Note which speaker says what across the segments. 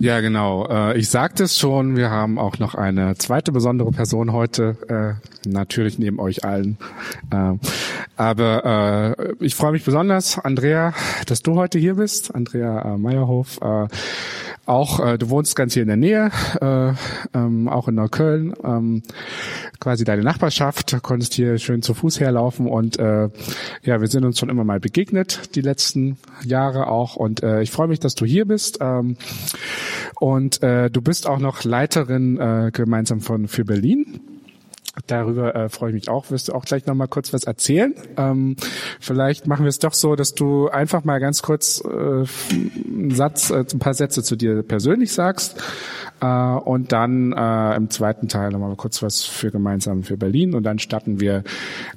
Speaker 1: Ja, genau. Äh, ich sagte es schon, wir haben auch noch eine zweite besondere Person heute, äh, natürlich neben euch allen. Äh, aber ich freue mich besonders, Andrea, dass du heute hier bist. Andrea Meyerhof auch, äh, du wohnst ganz hier in der Nähe, äh, ähm, auch in Neukölln, ähm, quasi deine Nachbarschaft, konntest hier schön zu Fuß herlaufen und äh, ja, wir sind uns schon immer mal begegnet, die letzten Jahre auch und äh, ich freue mich, dass du hier bist ähm, und äh, du bist auch noch Leiterin äh, gemeinsam von für Berlin Darüber äh, freue ich mich auch. Wirst du auch gleich noch mal kurz was erzählen? Ähm, vielleicht machen wir es doch so, dass du einfach mal ganz kurz äh, einen Satz, äh, ein paar Sätze zu dir persönlich sagst und dann äh, im zweiten Teil nochmal kurz was für gemeinsam für Berlin und dann starten wir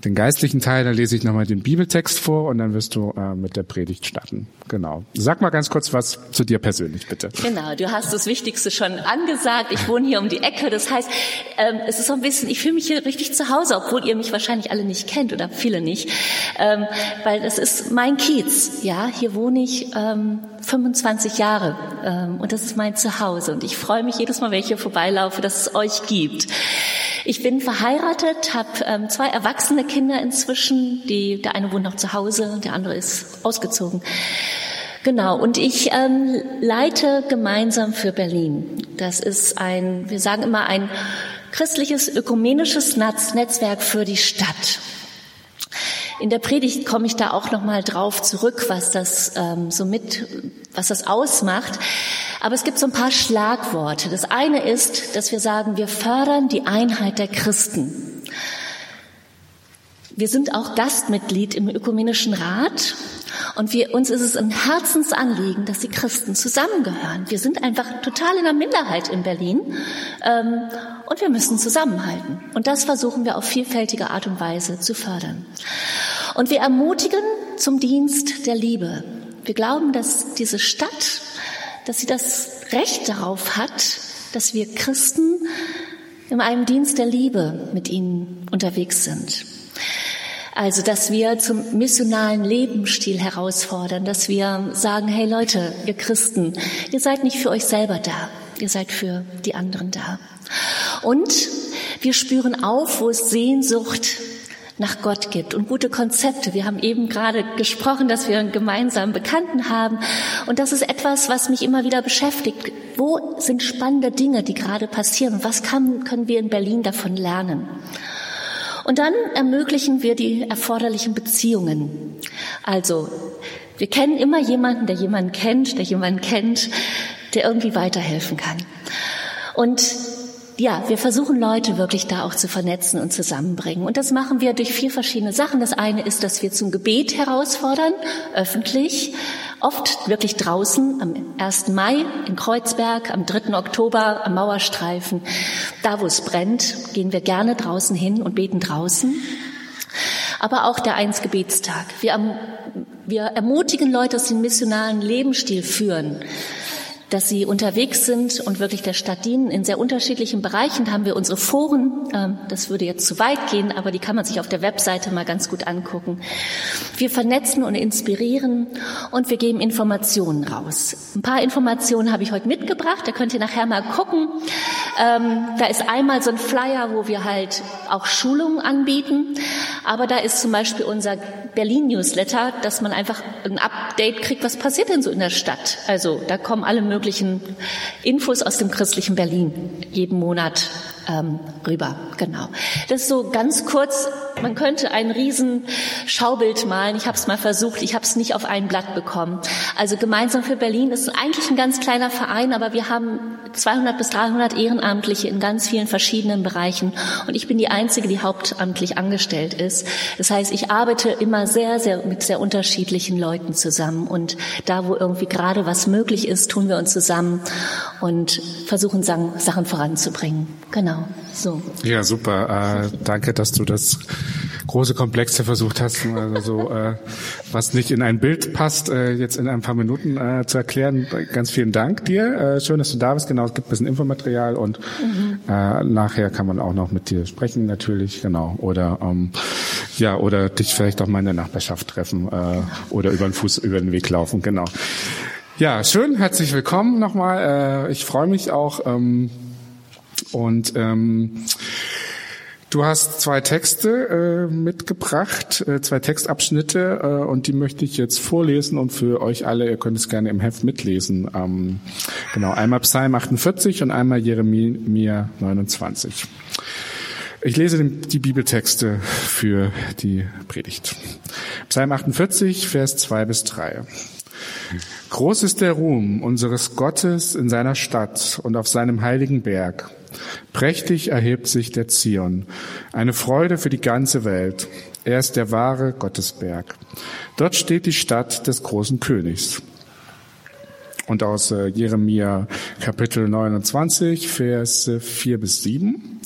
Speaker 1: den geistlichen Teil. Da lese ich nochmal den Bibeltext vor und dann wirst du äh, mit der Predigt starten. Genau. Sag mal ganz kurz was zu dir persönlich, bitte.
Speaker 2: Genau, du hast das Wichtigste schon angesagt. Ich wohne hier um die Ecke. Das heißt, ähm, es ist so ein bisschen, ich fühle mich hier richtig zu Hause, obwohl ihr mich wahrscheinlich alle nicht kennt oder viele nicht, ähm, weil das ist mein Kiez. Ja, hier wohne ich ähm, 25 Jahre ähm, und das ist mein Zuhause und ich freue mich jedes Mal, wenn ich hier vorbeilaufe, dass es euch gibt. Ich bin verheiratet, habe ähm, zwei erwachsene Kinder inzwischen. Die, der eine wohnt noch zu Hause, der andere ist ausgezogen. Genau, und ich ähm, leite gemeinsam für Berlin. Das ist ein, wir sagen immer, ein christliches ökumenisches Netzwerk für die Stadt. In der Predigt komme ich da auch noch mal drauf zurück, was das ähm, so mit, was das ausmacht. Aber es gibt so ein paar Schlagworte. Das eine ist, dass wir sagen, wir fördern die Einheit der Christen. Wir sind auch Gastmitglied im Ökumenischen Rat und wir, uns ist es ein Herzensanliegen, dass die Christen zusammengehören. Wir sind einfach total in der Minderheit in Berlin ähm, und wir müssen zusammenhalten. Und das versuchen wir auf vielfältige Art und Weise zu fördern. Und wir ermutigen zum Dienst der Liebe. Wir glauben, dass diese Stadt, dass sie das Recht darauf hat, dass wir Christen in einem Dienst der Liebe mit ihnen unterwegs sind. Also, dass wir zum missionalen Lebensstil herausfordern, dass wir sagen, hey Leute, ihr Christen, ihr seid nicht für euch selber da, ihr seid für die anderen da. Und wir spüren auf, wo es Sehnsucht nach Gott gibt und gute Konzepte. Wir haben eben gerade gesprochen, dass wir einen gemeinsamen Bekannten haben. Und das ist etwas, was mich immer wieder beschäftigt. Wo sind spannende Dinge, die gerade passieren? Was kann, können wir in Berlin davon lernen? Und dann ermöglichen wir die erforderlichen Beziehungen. Also, wir kennen immer jemanden, der jemanden kennt, der jemanden kennt, der irgendwie weiterhelfen kann. Und ja, wir versuchen Leute wirklich da auch zu vernetzen und zusammenbringen. Und das machen wir durch vier verschiedene Sachen. Das eine ist, dass wir zum Gebet herausfordern, öffentlich, oft wirklich draußen, am 1. Mai in Kreuzberg, am 3. Oktober am Mauerstreifen. Da, wo es brennt, gehen wir gerne draußen hin und beten draußen. Aber auch der Eins-Gebetstag. Wir, wir ermutigen Leute, dass sie einen missionalen Lebensstil führen dass sie unterwegs sind und wirklich der Stadt dienen. In sehr unterschiedlichen Bereichen haben wir unsere Foren. Ähm, das würde jetzt zu weit gehen, aber die kann man sich auf der Webseite mal ganz gut angucken. Wir vernetzen und inspirieren und wir geben Informationen raus. Ein paar Informationen habe ich heute mitgebracht. Da könnt ihr nachher mal gucken. Ähm, da ist einmal so ein Flyer, wo wir halt auch Schulungen anbieten. Aber da ist zum Beispiel unser Berlin-Newsletter, dass man einfach ein Update kriegt, was passiert denn so in der Stadt. Also da kommen alle möglichen möglichen Infos aus dem christlichen Berlin jeden Monat ähm, rüber. Genau. Das ist so ganz kurz. Man könnte ein riesen Schaubild malen. Ich habe es mal versucht. Ich habe es nicht auf ein Blatt bekommen. Also gemeinsam für Berlin ist eigentlich ein ganz kleiner Verein, aber wir haben 200 bis 300 Ehrenamtliche in ganz vielen verschiedenen Bereichen. Und ich bin die einzige, die hauptamtlich angestellt ist. Das heißt, ich arbeite immer sehr, sehr mit sehr unterschiedlichen Leuten zusammen. Und da, wo irgendwie gerade was möglich ist, tun wir uns zusammen und versuchen Sachen voranzubringen. Genau. Genau, so.
Speaker 1: Ja, super. Äh, danke, dass du das große Komplexe versucht hast, also so, äh, was nicht in ein Bild passt, äh, jetzt in ein paar Minuten äh, zu erklären. Ganz vielen Dank dir. Äh, schön, dass du da bist. Genau, es gibt ein bisschen Infomaterial und mhm. äh, nachher kann man auch noch mit dir sprechen, natürlich, genau. Oder ähm, ja, oder dich vielleicht auch mal in der Nachbarschaft treffen äh, oder über den Fuß über den Weg laufen, genau. Ja, schön, herzlich willkommen nochmal. Äh, ich freue mich auch. Ähm, und ähm, du hast zwei Texte äh, mitgebracht, äh, zwei Textabschnitte, äh, und die möchte ich jetzt vorlesen und für euch alle, ihr könnt es gerne im Heft mitlesen. Ähm, genau, einmal Psalm 48 und einmal Jeremia 29. Ich lese die Bibeltexte für die Predigt. Psalm 48, Vers 2 bis 3. Groß ist der Ruhm unseres Gottes in seiner Stadt und auf seinem heiligen Berg. Prächtig erhebt sich der Zion, eine Freude für die ganze Welt. Er ist der wahre Gottesberg. Dort steht die Stadt des großen Königs. Und aus äh, Jeremia Kapitel 29, Vers 4 bis 7.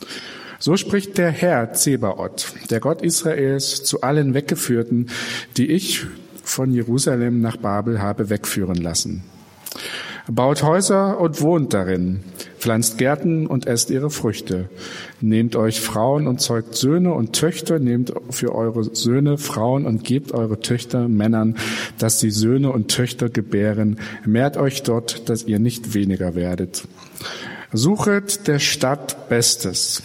Speaker 1: So spricht der Herr Zebaoth, der Gott Israels, zu allen Weggeführten, die ich von Jerusalem nach Babel habe wegführen lassen. Baut Häuser und wohnt darin, pflanzt Gärten und esst ihre Früchte. Nehmt euch Frauen und zeugt Söhne und Töchter, nehmt für eure Söhne Frauen und gebt eure Töchter Männern, dass sie Söhne und Töchter gebären. Mehrt euch dort, dass ihr nicht weniger werdet. Suchet der Stadt Bestes,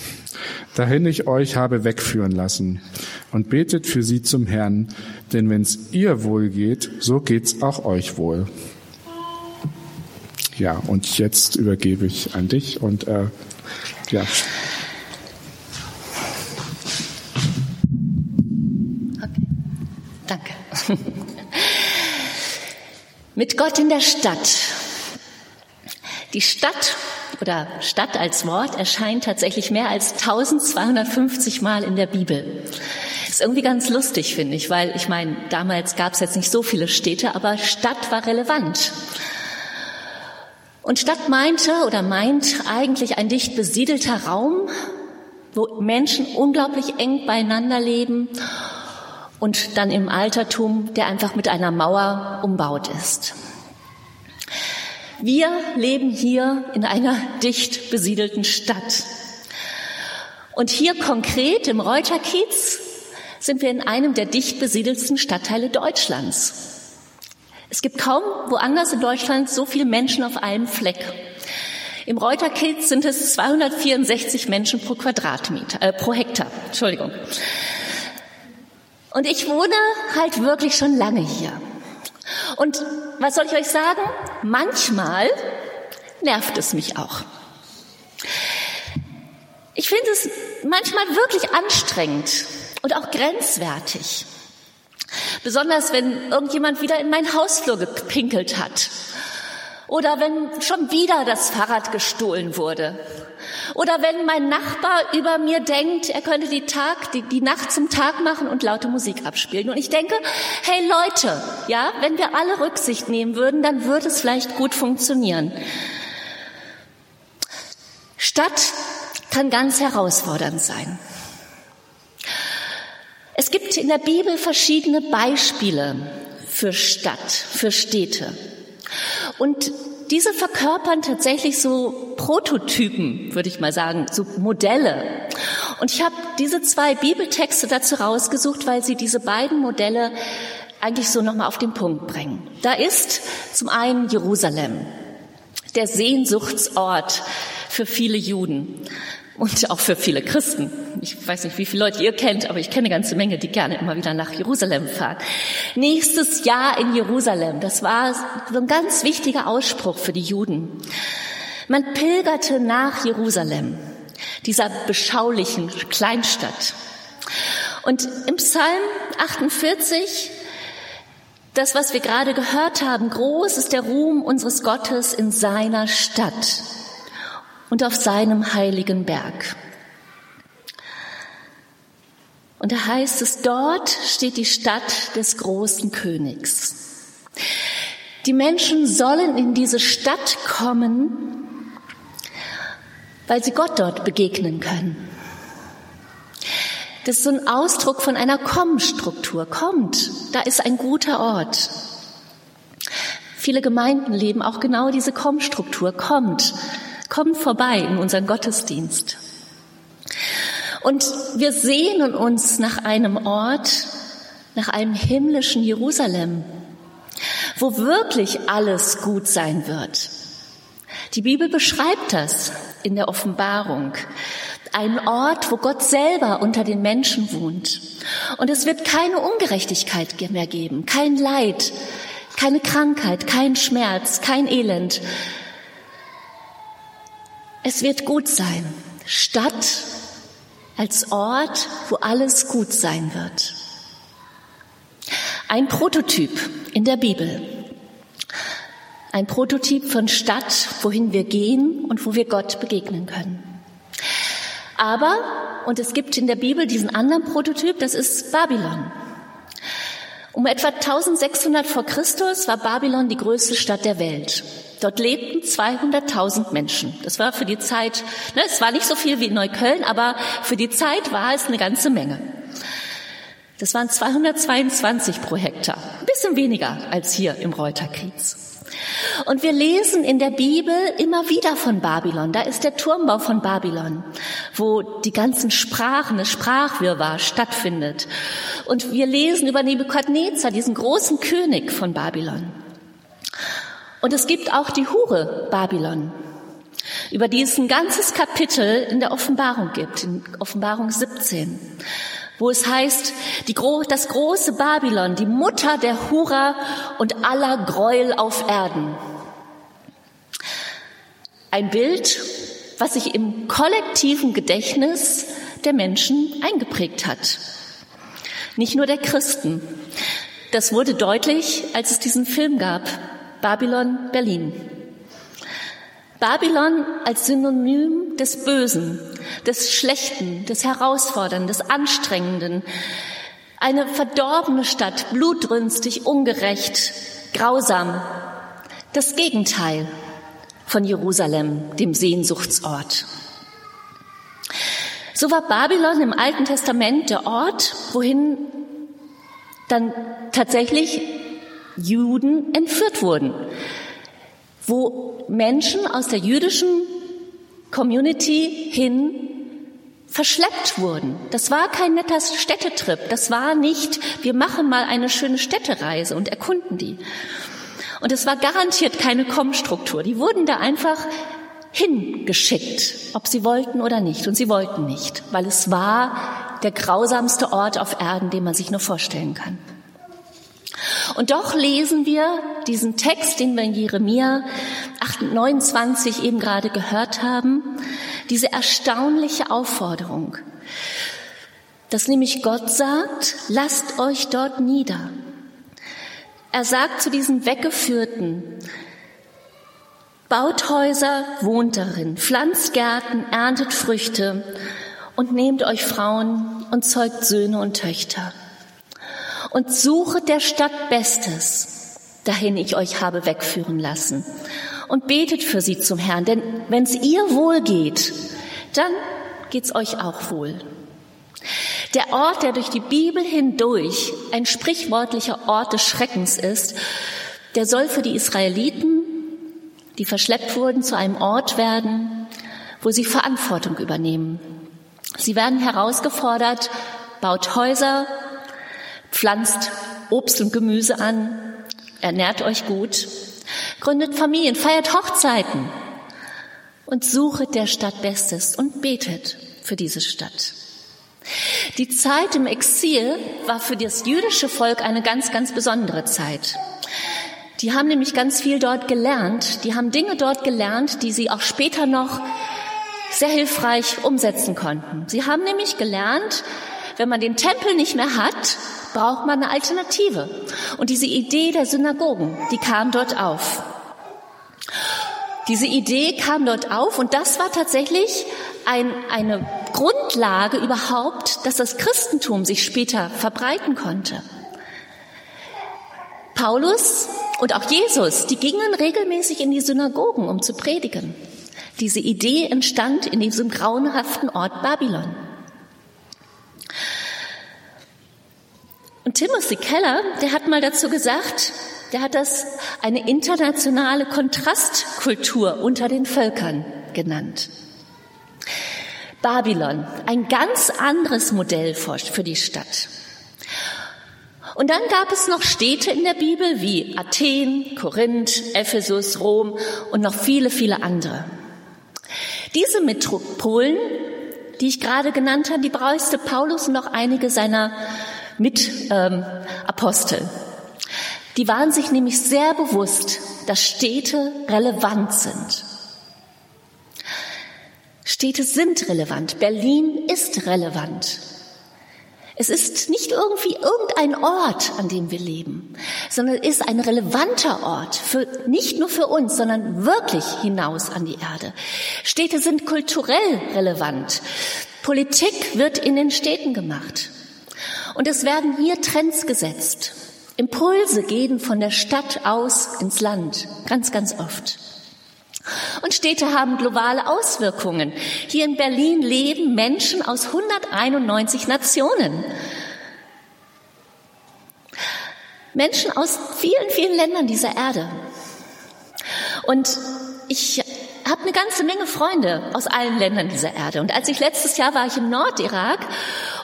Speaker 1: dahin ich euch habe wegführen lassen, und betet für sie zum Herrn, denn wenn's ihr wohl geht, so geht's auch euch wohl. Ja, und jetzt übergebe ich an dich und äh, ja.
Speaker 2: Okay. Danke. Mit Gott in der Stadt. Die Stadt oder Stadt als Wort erscheint tatsächlich mehr als 1250 Mal in der Bibel. Ist irgendwie ganz lustig, finde ich, weil ich meine, damals gab es jetzt nicht so viele Städte, aber Stadt war relevant. Und Stadt meinte oder meint eigentlich ein dicht besiedelter Raum, wo Menschen unglaublich eng beieinander leben und dann im Altertum, der einfach mit einer Mauer umbaut ist. Wir leben hier in einer dicht besiedelten Stadt. Und hier konkret im Reuterkiez sind wir in einem der dicht besiedelsten Stadtteile Deutschlands. Es gibt kaum woanders in Deutschland so viele Menschen auf einem Fleck. Im Reuterkiez sind es 264 Menschen pro Quadratmeter, äh, pro Hektar. Entschuldigung. Und ich wohne halt wirklich schon lange hier. Und was soll ich euch sagen? Manchmal nervt es mich auch. Ich finde es manchmal wirklich anstrengend und auch grenzwertig. Besonders wenn irgendjemand wieder in mein Hausflur gepinkelt hat. Oder wenn schon wieder das Fahrrad gestohlen wurde. Oder wenn mein Nachbar über mir denkt, er könnte die, Tag, die, die Nacht zum Tag machen und laute Musik abspielen. Und ich denke, hey Leute, ja, wenn wir alle Rücksicht nehmen würden, dann würde es vielleicht gut funktionieren. Stadt kann ganz herausfordernd sein. Es gibt in der Bibel verschiedene Beispiele für Stadt, für Städte. Und diese verkörpern tatsächlich so Prototypen, würde ich mal sagen, so Modelle. Und ich habe diese zwei Bibeltexte dazu rausgesucht, weil sie diese beiden Modelle eigentlich so nochmal auf den Punkt bringen. Da ist zum einen Jerusalem, der Sehnsuchtsort für viele Juden und auch für viele Christen. Ich weiß nicht, wie viele Leute ihr kennt, aber ich kenne eine ganze Menge, die gerne immer wieder nach Jerusalem fahren. Nächstes Jahr in Jerusalem, das war so ein ganz wichtiger Ausspruch für die Juden. Man pilgerte nach Jerusalem, dieser beschaulichen Kleinstadt. Und im Psalm 48 das, was wir gerade gehört haben, groß ist der Ruhm unseres Gottes in seiner Stadt und auf seinem heiligen Berg. Und da heißt es, dort steht die Stadt des großen Königs. Die Menschen sollen in diese Stadt kommen, weil sie Gott dort begegnen können. Das ist so ein Ausdruck von einer Kommstruktur. Kommt, da ist ein guter Ort. Viele Gemeinden leben auch genau diese Kommstruktur. Kommt, Kommt vorbei in unseren Gottesdienst. Und wir sehnen uns nach einem Ort, nach einem himmlischen Jerusalem, wo wirklich alles gut sein wird. Die Bibel beschreibt das in der Offenbarung. Ein Ort, wo Gott selber unter den Menschen wohnt. Und es wird keine Ungerechtigkeit mehr geben, kein Leid, keine Krankheit, kein Schmerz, kein Elend. Es wird gut sein. Stadt als Ort, wo alles gut sein wird. Ein Prototyp in der Bibel. Ein Prototyp von Stadt, wohin wir gehen und wo wir Gott begegnen können. Aber, und es gibt in der Bibel diesen anderen Prototyp, das ist Babylon. Um etwa 1600 vor Christus war Babylon die größte Stadt der Welt. Dort lebten 200.000 Menschen. Das war für die Zeit, ne, es war nicht so viel wie in Neukölln, aber für die Zeit war es eine ganze Menge. Das waren 222 pro Hektar. Ein bisschen weniger als hier im Reuterkiez. Und wir lesen in der Bibel immer wieder von Babylon. Da ist der Turmbau von Babylon, wo die ganzen Sprachen, das Sprachwirrwarr stattfindet. Und wir lesen über Nebukadnezar, diesen großen König von Babylon. Und es gibt auch die Hure Babylon, über die es ein ganzes Kapitel in der Offenbarung gibt, in Offenbarung 17, wo es heißt, die, das große Babylon, die Mutter der Hura und aller Gräuel auf Erden. Ein Bild, was sich im kollektiven Gedächtnis der Menschen eingeprägt hat. Nicht nur der Christen. Das wurde deutlich, als es diesen Film gab, Babylon Berlin. Babylon als Synonym des Bösen, des Schlechten, des Herausfordernden, des Anstrengenden. Eine verdorbene Stadt, blutrünstig, ungerecht, grausam. Das Gegenteil von Jerusalem, dem Sehnsuchtsort. So war Babylon im Alten Testament der Ort, wohin dann tatsächlich Juden entführt wurden, wo Menschen aus der jüdischen Community hin verschleppt wurden. Das war kein netter Städtetrip. Das war nicht, wir machen mal eine schöne Städtereise und erkunden die. Und es war garantiert keine Kommstruktur. Die wurden da einfach hingeschickt, ob sie wollten oder nicht. Und sie wollten nicht, weil es war der grausamste Ort auf Erden, den man sich nur vorstellen kann. Und doch lesen wir diesen Text, den wir in Jeremia 29 eben gerade gehört haben, diese erstaunliche Aufforderung, dass nämlich Gott sagt, lasst euch dort nieder. Er sagt zu diesen Weggeführten, baut Häuser, wohnt darin, pflanzt Gärten, erntet Früchte und nehmt euch Frauen und zeugt Söhne und Töchter und suchet der Stadt Bestes, dahin ich euch habe wegführen lassen. Und betet für sie zum Herrn, denn wenn es ihr wohl geht, dann geht's euch auch wohl. Der Ort, der durch die Bibel hindurch ein sprichwörtlicher Ort des Schreckens ist, der soll für die Israeliten, die verschleppt wurden, zu einem Ort werden, wo sie Verantwortung übernehmen. Sie werden herausgefordert, baut Häuser, pflanzt Obst und Gemüse an, ernährt euch gut, gründet Familien, feiert Hochzeiten und suchet der Stadt Bestes und betet für diese Stadt. Die Zeit im Exil war für das jüdische Volk eine ganz, ganz besondere Zeit. Die haben nämlich ganz viel dort gelernt. Die haben Dinge dort gelernt, die sie auch später noch sehr hilfreich umsetzen konnten. Sie haben nämlich gelernt, wenn man den Tempel nicht mehr hat, braucht man eine Alternative. Und diese Idee der Synagogen, die kam dort auf. Diese Idee kam dort auf und das war tatsächlich ein, eine Grundlage überhaupt, dass das Christentum sich später verbreiten konnte. Paulus und auch Jesus, die gingen regelmäßig in die Synagogen, um zu predigen. Diese Idee entstand in diesem grauenhaften Ort Babylon. Und Timothy Keller, der hat mal dazu gesagt, der hat das eine internationale Kontrastkultur unter den Völkern genannt. Babylon, ein ganz anderes Modell für die Stadt. Und dann gab es noch Städte in der Bibel wie Athen, Korinth, Ephesus, Rom und noch viele, viele andere. Diese Metropolen, die ich gerade genannt habe, die brauchte Paulus und noch einige seiner Mitapostel. Ähm, die waren sich nämlich sehr bewusst, dass Städte relevant sind. Städte sind relevant. Berlin ist relevant. Es ist nicht irgendwie irgendein Ort, an dem wir leben, sondern ist ein relevanter Ort, für, nicht nur für uns, sondern wirklich hinaus an die Erde. Städte sind kulturell relevant. Politik wird in den Städten gemacht. Und es werden hier Trends gesetzt. Impulse gehen von der Stadt aus ins Land, ganz, ganz oft. Und Städte haben globale Auswirkungen. Hier in Berlin leben Menschen aus 191 Nationen. Menschen aus vielen, vielen Ländern dieser Erde. Und ich habe eine ganze Menge Freunde aus allen Ländern dieser Erde. Und als ich letztes Jahr war ich im Nordirak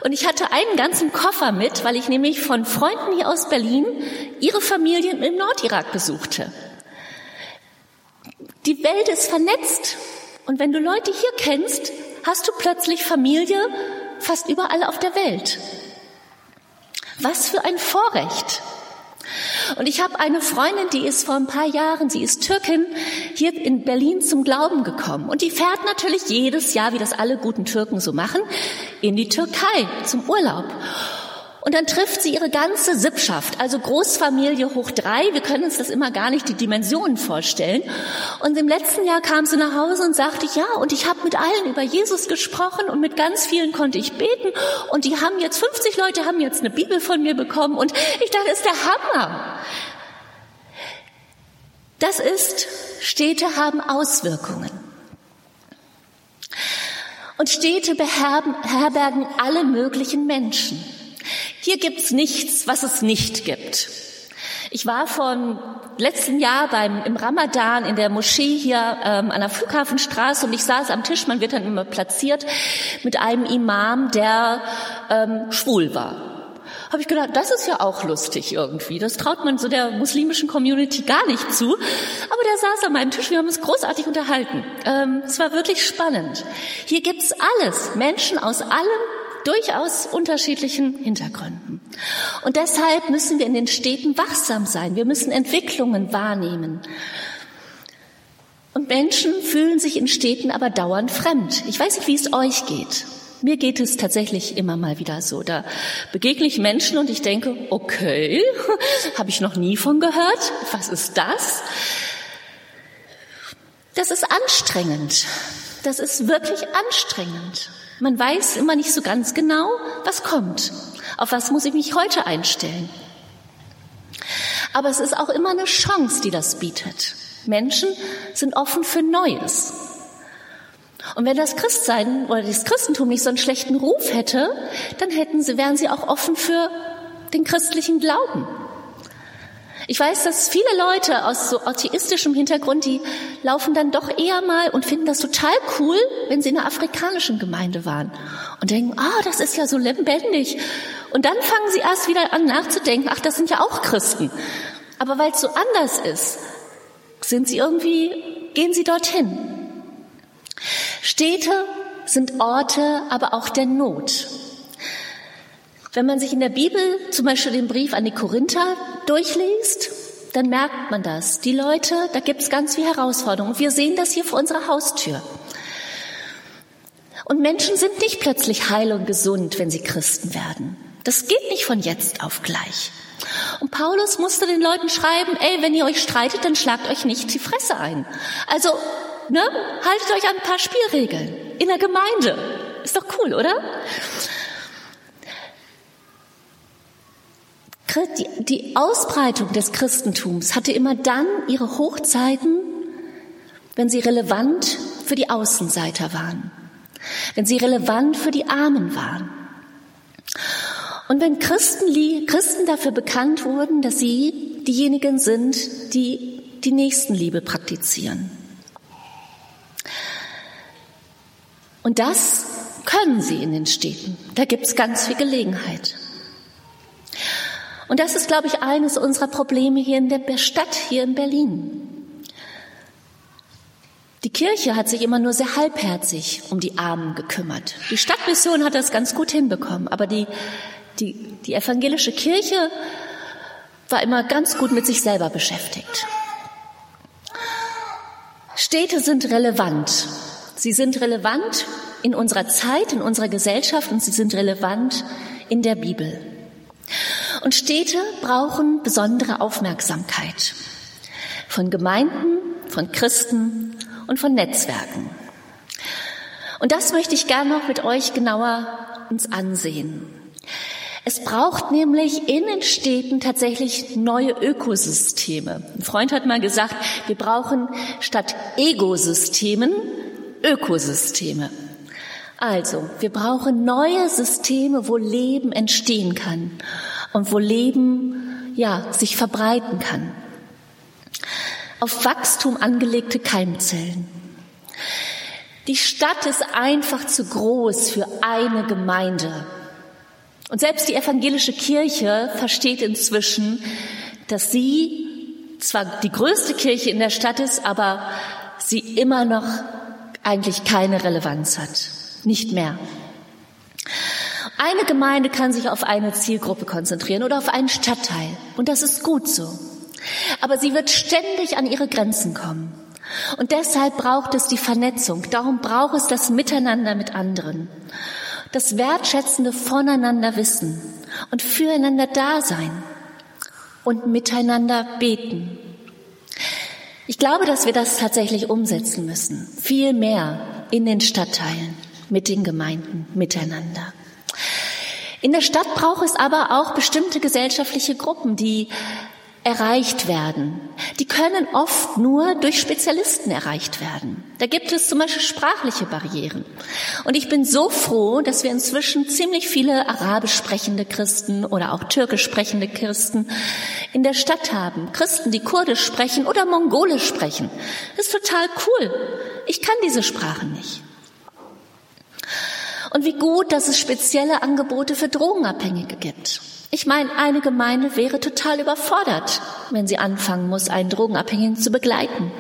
Speaker 2: und ich hatte einen ganzen Koffer mit, weil ich nämlich von Freunden hier aus Berlin ihre Familien im Nordirak besuchte. Die Welt ist vernetzt. Und wenn du Leute hier kennst, hast du plötzlich Familie fast überall auf der Welt. Was für ein Vorrecht. Und ich habe eine Freundin, die ist vor ein paar Jahren, sie ist Türkin, hier in Berlin zum Glauben gekommen. Und die fährt natürlich jedes Jahr, wie das alle guten Türken so machen, in die Türkei zum Urlaub. Und dann trifft sie ihre ganze Sippschaft, also Großfamilie hoch drei. Wir können uns das immer gar nicht die Dimensionen vorstellen. Und im letzten Jahr kam sie nach Hause und sagte, ja, und ich habe mit allen über Jesus gesprochen und mit ganz vielen konnte ich beten. Und die haben jetzt, 50 Leute haben jetzt eine Bibel von mir bekommen. Und ich dachte, ist der Hammer. Das ist, Städte haben Auswirkungen. Und Städte beherbergen alle möglichen Menschen. Hier gibt's nichts, was es nicht gibt. Ich war von letzten Jahr beim, im Ramadan in der Moschee hier ähm, an der Flughafenstraße und ich saß am Tisch, man wird dann immer platziert, mit einem Imam, der ähm, schwul war. Habe ich gedacht, das ist ja auch lustig irgendwie. Das traut man so der muslimischen Community gar nicht zu. Aber der saß an meinem Tisch, wir haben uns großartig unterhalten. Ähm, es war wirklich spannend. Hier gibt's alles, Menschen aus allem durchaus unterschiedlichen Hintergründen. Und deshalb müssen wir in den Städten wachsam sein. Wir müssen Entwicklungen wahrnehmen. Und Menschen fühlen sich in Städten aber dauernd fremd. Ich weiß nicht, wie es euch geht. Mir geht es tatsächlich immer mal wieder so. Da begegne ich Menschen und ich denke, okay, habe ich noch nie von gehört. Was ist das? Das ist anstrengend. Das ist wirklich anstrengend. Man weiß immer nicht so ganz genau, was kommt. Auf was muss ich mich heute einstellen? Aber es ist auch immer eine Chance, die das bietet. Menschen sind offen für Neues. Und wenn das Christsein oder das Christentum nicht so einen schlechten Ruf hätte, dann hätten sie, wären sie auch offen für den christlichen Glauben. Ich weiß, dass viele Leute aus so atheistischem Hintergrund, die laufen dann doch eher mal und finden das total cool, wenn sie in einer afrikanischen Gemeinde waren und denken, ah, das ist ja so lebendig. Und dann fangen sie erst wieder an nachzudenken, ach, das sind ja auch Christen. Aber weil es so anders ist, sind sie irgendwie, gehen sie dorthin. Städte sind Orte, aber auch der Not. Wenn man sich in der Bibel zum Beispiel den Brief an die Korinther durchliest, dann merkt man das. Die Leute, da gibt es ganz viele Herausforderungen. Wir sehen das hier vor unserer Haustür. Und Menschen sind nicht plötzlich heil und gesund, wenn sie Christen werden. Das geht nicht von jetzt auf gleich. Und Paulus musste den Leuten schreiben, ey, wenn ihr euch streitet, dann schlagt euch nicht die Fresse ein. Also, ne, haltet euch an ein paar Spielregeln in der Gemeinde. Ist doch cool, oder? Die Ausbreitung des Christentums hatte immer dann ihre Hochzeiten, wenn sie relevant für die Außenseiter waren, wenn sie relevant für die Armen waren. Und wenn Christen, Christen dafür bekannt wurden, dass sie diejenigen sind, die die Nächstenliebe praktizieren. Und das können sie in den Städten. Da gibt es ganz viel Gelegenheit. Und das ist, glaube ich, eines unserer Probleme hier in der Stadt, hier in Berlin. Die Kirche hat sich immer nur sehr halbherzig um die Armen gekümmert. Die Stadtmission hat das ganz gut hinbekommen, aber die, die, die evangelische Kirche war immer ganz gut mit sich selber beschäftigt. Städte sind relevant. Sie sind relevant in unserer Zeit, in unserer Gesellschaft und sie sind relevant in der Bibel. Und Städte brauchen besondere Aufmerksamkeit von Gemeinden, von Christen und von Netzwerken. Und das möchte ich gerne noch mit euch genauer uns ansehen. Es braucht nämlich in den Städten tatsächlich neue Ökosysteme. Ein Freund hat mal gesagt, wir brauchen statt Egosystemen Ökosysteme. Also, wir brauchen neue Systeme, wo Leben entstehen kann und wo Leben, ja, sich verbreiten kann. Auf Wachstum angelegte Keimzellen. Die Stadt ist einfach zu groß für eine Gemeinde. Und selbst die evangelische Kirche versteht inzwischen, dass sie zwar die größte Kirche in der Stadt ist, aber sie immer noch eigentlich keine Relevanz hat. Nicht mehr. Eine Gemeinde kann sich auf eine Zielgruppe konzentrieren oder auf einen Stadtteil. Und das ist gut so. Aber sie wird ständig an ihre Grenzen kommen. Und deshalb braucht es die Vernetzung. Darum braucht es das Miteinander mit anderen das wertschätzende voneinander wissen und füreinander da sein und miteinander beten. Ich glaube, dass wir das tatsächlich umsetzen müssen. Viel mehr in den Stadtteilen, mit den Gemeinden, miteinander. In der Stadt braucht es aber auch bestimmte gesellschaftliche Gruppen, die erreicht werden. Die können oft nur durch Spezialisten erreicht werden. Da gibt es zum Beispiel sprachliche Barrieren. Und ich bin so froh, dass wir inzwischen ziemlich viele arabisch sprechende Christen oder auch türkisch sprechende Christen in der Stadt haben. Christen, die kurdisch sprechen oder mongolisch sprechen. Das ist total cool. Ich kann diese Sprachen nicht. Und wie gut, dass es spezielle Angebote für Drogenabhängige gibt. Ich meine, eine Gemeinde wäre total überfordert, wenn sie anfangen muss, einen Drogenabhängigen zu begleiten.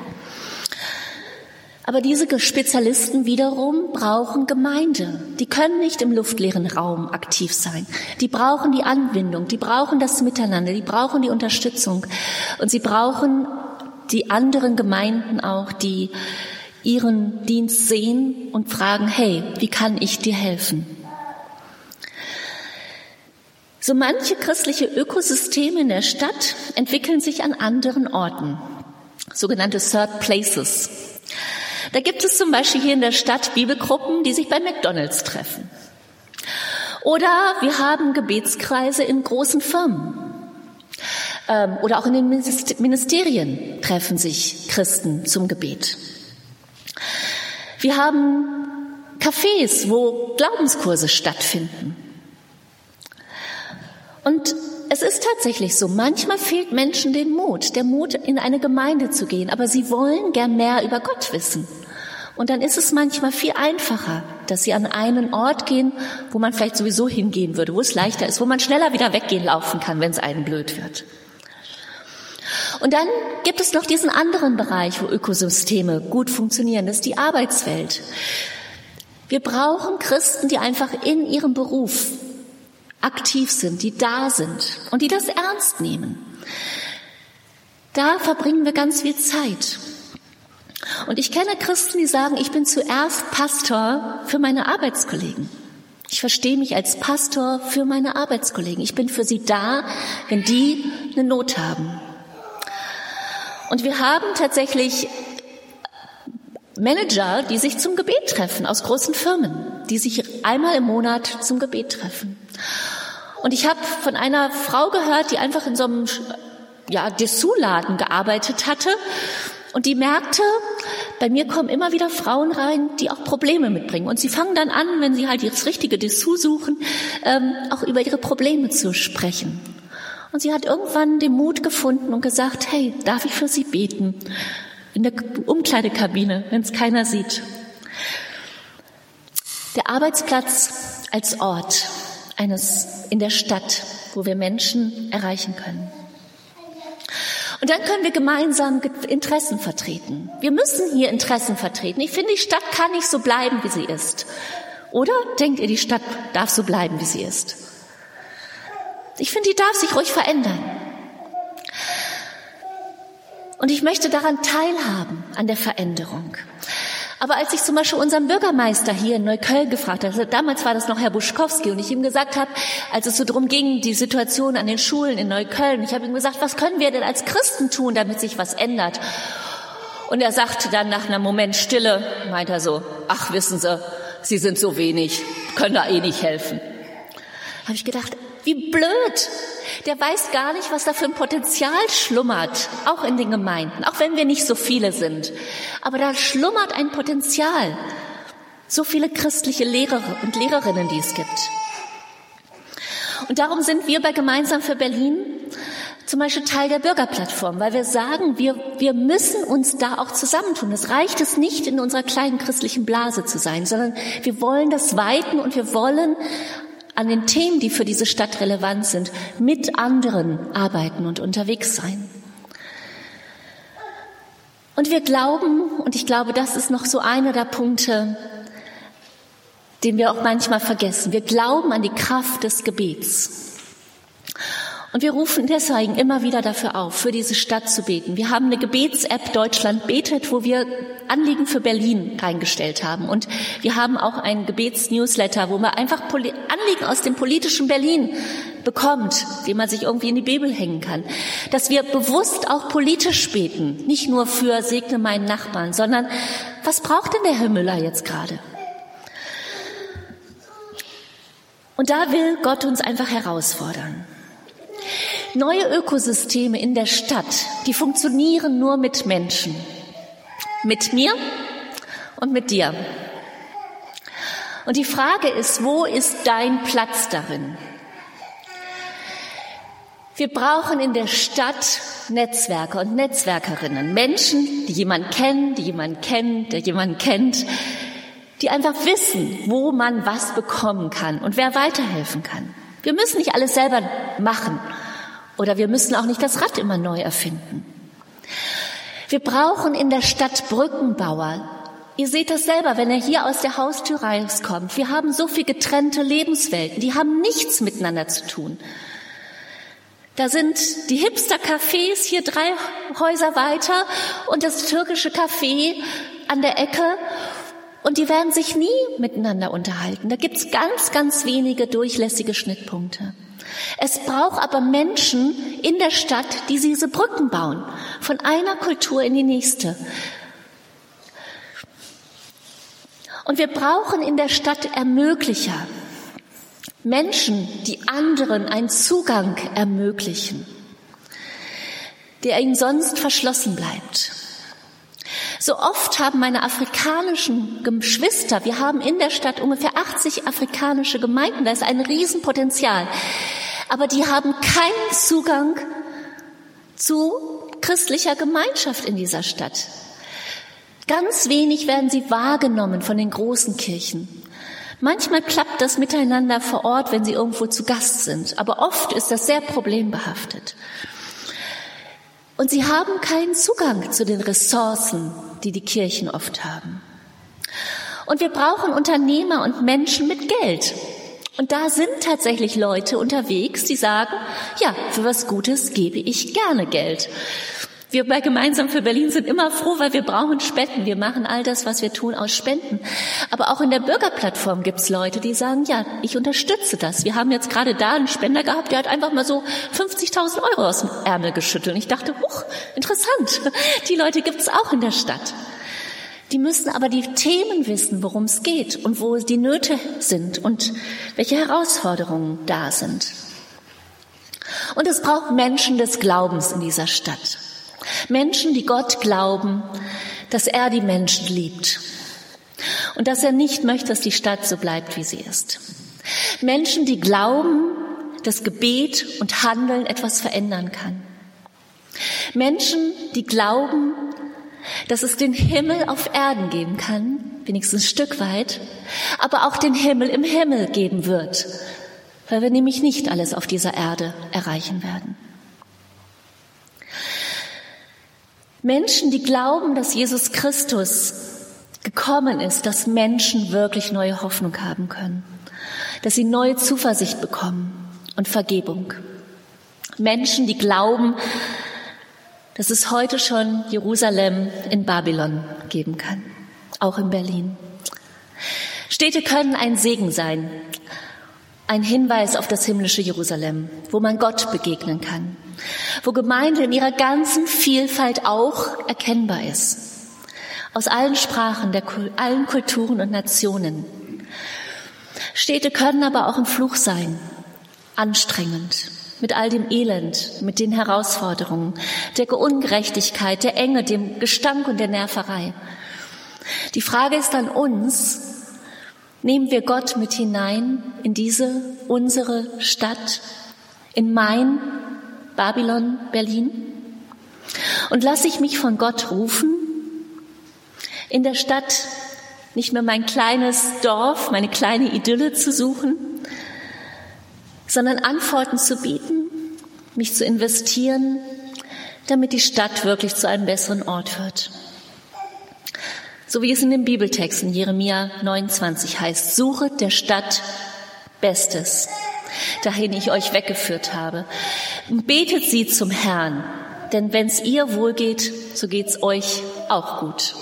Speaker 2: Aber diese Spezialisten wiederum brauchen Gemeinde. Die können nicht im luftleeren Raum aktiv sein. Die brauchen die Anbindung, die brauchen das Miteinander, die brauchen die Unterstützung. Und sie brauchen die anderen Gemeinden auch, die ihren Dienst sehen und fragen, hey, wie kann ich dir helfen? So manche christliche Ökosysteme in der Stadt entwickeln sich an anderen Orten, sogenannte Third Places. Da gibt es zum Beispiel hier in der Stadt Bibelgruppen, die sich bei McDonald's treffen. Oder wir haben Gebetskreise in großen Firmen. Ähm, oder auch in den Ministerien treffen sich Christen zum Gebet. Wir haben Cafés, wo Glaubenskurse stattfinden. Und es ist tatsächlich so, manchmal fehlt Menschen den Mut, der Mut, in eine Gemeinde zu gehen, aber sie wollen gern mehr über Gott wissen. Und dann ist es manchmal viel einfacher, dass sie an einen Ort gehen, wo man vielleicht sowieso hingehen würde, wo es leichter ist, wo man schneller wieder weggehen laufen kann, wenn es einen blöd wird. Und dann gibt es noch diesen anderen Bereich, wo Ökosysteme gut funktionieren, das ist die Arbeitswelt. Wir brauchen Christen, die einfach in ihrem Beruf aktiv sind, die da sind und die das ernst nehmen. Da verbringen wir ganz viel Zeit. Und ich kenne Christen, die sagen, ich bin zuerst Pastor für meine Arbeitskollegen. Ich verstehe mich als Pastor für meine Arbeitskollegen. Ich bin für sie da, wenn die eine Not haben. Und wir haben tatsächlich Manager, die sich zum Gebet treffen aus großen Firmen, die sich einmal im Monat zum Gebet treffen. Und ich habe von einer Frau gehört, die einfach in so einem ja, Dessous-Laden gearbeitet hatte und die merkte, bei mir kommen immer wieder Frauen rein, die auch Probleme mitbringen. Und sie fangen dann an, wenn sie halt das richtige Dessous suchen, ähm, auch über ihre Probleme zu sprechen. Und sie hat irgendwann den Mut gefunden und gesagt, hey, darf ich für Sie beten? In der Umkleidekabine, wenn es keiner sieht. Der Arbeitsplatz als Ort eines in der Stadt wo wir Menschen erreichen können. Und dann können wir gemeinsam Interessen vertreten. Wir müssen hier Interessen vertreten. Ich finde, die Stadt kann nicht so bleiben, wie sie ist. Oder denkt ihr, die Stadt darf so bleiben, wie sie ist? Ich finde, die darf sich ruhig verändern. Und ich möchte daran teilhaben, an der Veränderung. Aber als ich zum Beispiel unseren Bürgermeister hier in Neukölln gefragt habe, damals war das noch Herr Buschkowski, und ich ihm gesagt habe, als es so darum ging, die Situation an den Schulen in Neukölln, ich habe ihm gesagt, was können wir denn als Christen tun, damit sich was ändert? Und er sagte dann nach einem Moment Stille, meint er so, ach wissen Sie, Sie sind so wenig, können da eh nicht helfen. Habe ich gedacht, wie blöd. Der weiß gar nicht, was da für ein Potenzial schlummert, auch in den Gemeinden, auch wenn wir nicht so viele sind. Aber da schlummert ein Potenzial. So viele christliche Lehrer und Lehrerinnen, die es gibt. Und darum sind wir bei Gemeinsam für Berlin zum Beispiel Teil der Bürgerplattform, weil wir sagen, wir, wir müssen uns da auch zusammentun. Es reicht es nicht, in unserer kleinen christlichen Blase zu sein, sondern wir wollen das weiten und wir wollen an den Themen, die für diese Stadt relevant sind, mit anderen arbeiten und unterwegs sein. Und wir glauben, und ich glaube, das ist noch so einer der Punkte, den wir auch manchmal vergessen. Wir glauben an die Kraft des Gebets. Und wir rufen deswegen immer wieder dafür auf, für diese Stadt zu beten. Wir haben eine Gebets-App Deutschland betet, wo wir Anliegen für Berlin reingestellt haben. Und wir haben auch einen Gebets-Newsletter, wo man einfach Anliegen aus dem politischen Berlin bekommt, die man sich irgendwie in die Bibel hängen kann. Dass wir bewusst auch politisch beten, nicht nur für segne meinen Nachbarn, sondern was braucht denn der Herr Müller jetzt gerade? Und da will Gott uns einfach herausfordern. Neue Ökosysteme in der Stadt, die funktionieren nur mit Menschen. Mit mir und mit dir. Und die Frage ist, wo ist dein Platz darin? Wir brauchen in der Stadt Netzwerker und Netzwerkerinnen, Menschen, die jemand kennen, die jemand kennen, der jemand kennt, die einfach wissen, wo man was bekommen kann und wer weiterhelfen kann. Wir müssen nicht alles selber machen oder wir müssen auch nicht das Rad immer neu erfinden. Wir brauchen in der Stadt Brückenbauer. Ihr seht das selber, wenn er hier aus der Haustür rauskommt. Wir haben so viel getrennte Lebenswelten, die haben nichts miteinander zu tun. Da sind die Hipster-Cafés hier drei Häuser weiter und das türkische Café an der Ecke und die werden sich nie miteinander unterhalten. Da gibt's ganz, ganz wenige durchlässige Schnittpunkte. Es braucht aber Menschen in der Stadt, die diese Brücken bauen, von einer Kultur in die nächste. Und wir brauchen in der Stadt Ermöglicher, Menschen, die anderen einen Zugang ermöglichen, der ihnen sonst verschlossen bleibt. So oft haben meine afrikanischen Geschwister, wir haben in der Stadt ungefähr 80 afrikanische Gemeinden, da ist ein Riesenpotenzial, aber die haben keinen Zugang zu christlicher Gemeinschaft in dieser Stadt. Ganz wenig werden sie wahrgenommen von den großen Kirchen. Manchmal klappt das miteinander vor Ort, wenn sie irgendwo zu Gast sind, aber oft ist das sehr problembehaftet. Und sie haben keinen Zugang zu den Ressourcen, die die Kirchen oft haben. Und wir brauchen Unternehmer und Menschen mit Geld. Und da sind tatsächlich Leute unterwegs, die sagen, ja, für was Gutes gebe ich gerne Geld. Wir bei Gemeinsam für Berlin sind immer froh, weil wir brauchen Spenden. Wir machen all das, was wir tun, aus Spenden. Aber auch in der Bürgerplattform gibt es Leute, die sagen, ja, ich unterstütze das. Wir haben jetzt gerade da einen Spender gehabt, der hat einfach mal so 50.000 Euro aus dem Ärmel geschüttelt. Und ich dachte, huch, interessant. Die Leute gibt es auch in der Stadt. Die müssen aber die Themen wissen, worum es geht und wo die Nöte sind und welche Herausforderungen da sind. Und es braucht Menschen des Glaubens in dieser Stadt. Menschen, die Gott glauben, dass er die Menschen liebt und dass er nicht möchte, dass die Stadt so bleibt, wie sie ist. Menschen, die glauben, dass Gebet und Handeln etwas verändern kann. Menschen, die glauben, dass es den Himmel auf Erden geben kann, wenigstens ein Stück weit, aber auch den Himmel im Himmel geben wird, weil wir nämlich nicht alles auf dieser Erde erreichen werden. Menschen, die glauben, dass Jesus Christus gekommen ist, dass Menschen wirklich neue Hoffnung haben können, dass sie neue Zuversicht bekommen und Vergebung. Menschen, die glauben, dass es heute schon Jerusalem in Babylon geben kann, auch in Berlin. Städte können ein Segen sein, ein Hinweis auf das himmlische Jerusalem, wo man Gott begegnen kann, wo Gemeinde in ihrer ganzen Vielfalt auch erkennbar ist aus allen Sprachen, der, allen Kulturen und Nationen. Städte können aber auch ein Fluch sein, anstrengend, mit all dem Elend, mit den Herausforderungen, der Ungerechtigkeit, der Enge, dem Gestank und der Nerverei. Die Frage ist an uns, nehmen wir Gott mit hinein in diese, unsere Stadt, in mein Babylon, Berlin? Und lasse ich mich von Gott rufen in der Stadt nicht mehr mein kleines Dorf, meine kleine Idylle zu suchen, sondern Antworten zu bieten, mich zu investieren, damit die Stadt wirklich zu einem besseren Ort wird. So wie es in dem Bibeltext in Jeremia 29 heißt, suchet der Stadt Bestes, dahin ich euch weggeführt habe. Betet sie zum Herrn, denn wenn es ihr wohl geht, so geht's euch auch gut.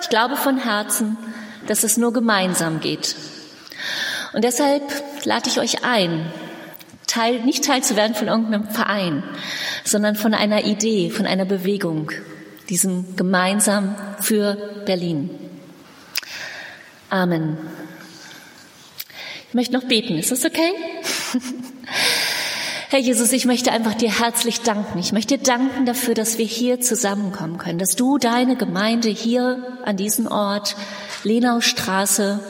Speaker 2: Ich glaube von Herzen, dass es nur gemeinsam geht. Und deshalb lade ich euch ein, Teil, nicht Teil zu werden von irgendeinem Verein, sondern von einer Idee, von einer Bewegung, diesem gemeinsam für Berlin. Amen. Ich möchte noch beten. Ist das okay? Herr Jesus, ich möchte einfach dir herzlich danken. Ich möchte dir danken dafür, dass wir hier zusammenkommen können, dass du deine Gemeinde hier an diesen Ort, Lenaustraße,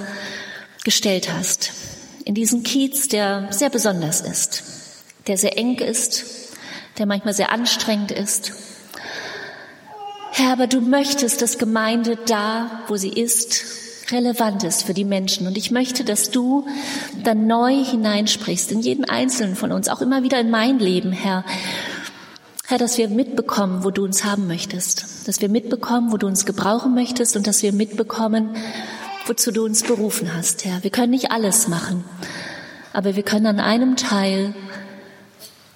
Speaker 2: gestellt hast. In diesen Kiez, der sehr besonders ist, der sehr eng ist, der manchmal sehr anstrengend ist. Herr, aber du möchtest, dass Gemeinde da, wo sie ist, relevant ist für die Menschen. Und ich möchte, dass du dann neu hineinsprichst in jeden Einzelnen von uns, auch immer wieder in mein Leben, Herr. Herr, dass wir mitbekommen, wo du uns haben möchtest, dass wir mitbekommen, wo du uns gebrauchen möchtest und dass wir mitbekommen, wozu du uns berufen hast, Herr. Wir können nicht alles machen, aber wir können an einem Teil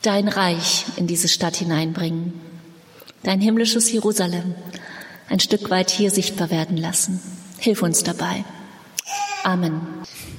Speaker 2: dein Reich in diese Stadt hineinbringen, dein himmlisches Jerusalem ein Stück weit hier sichtbar werden lassen. Hilf uns dabei. Amen.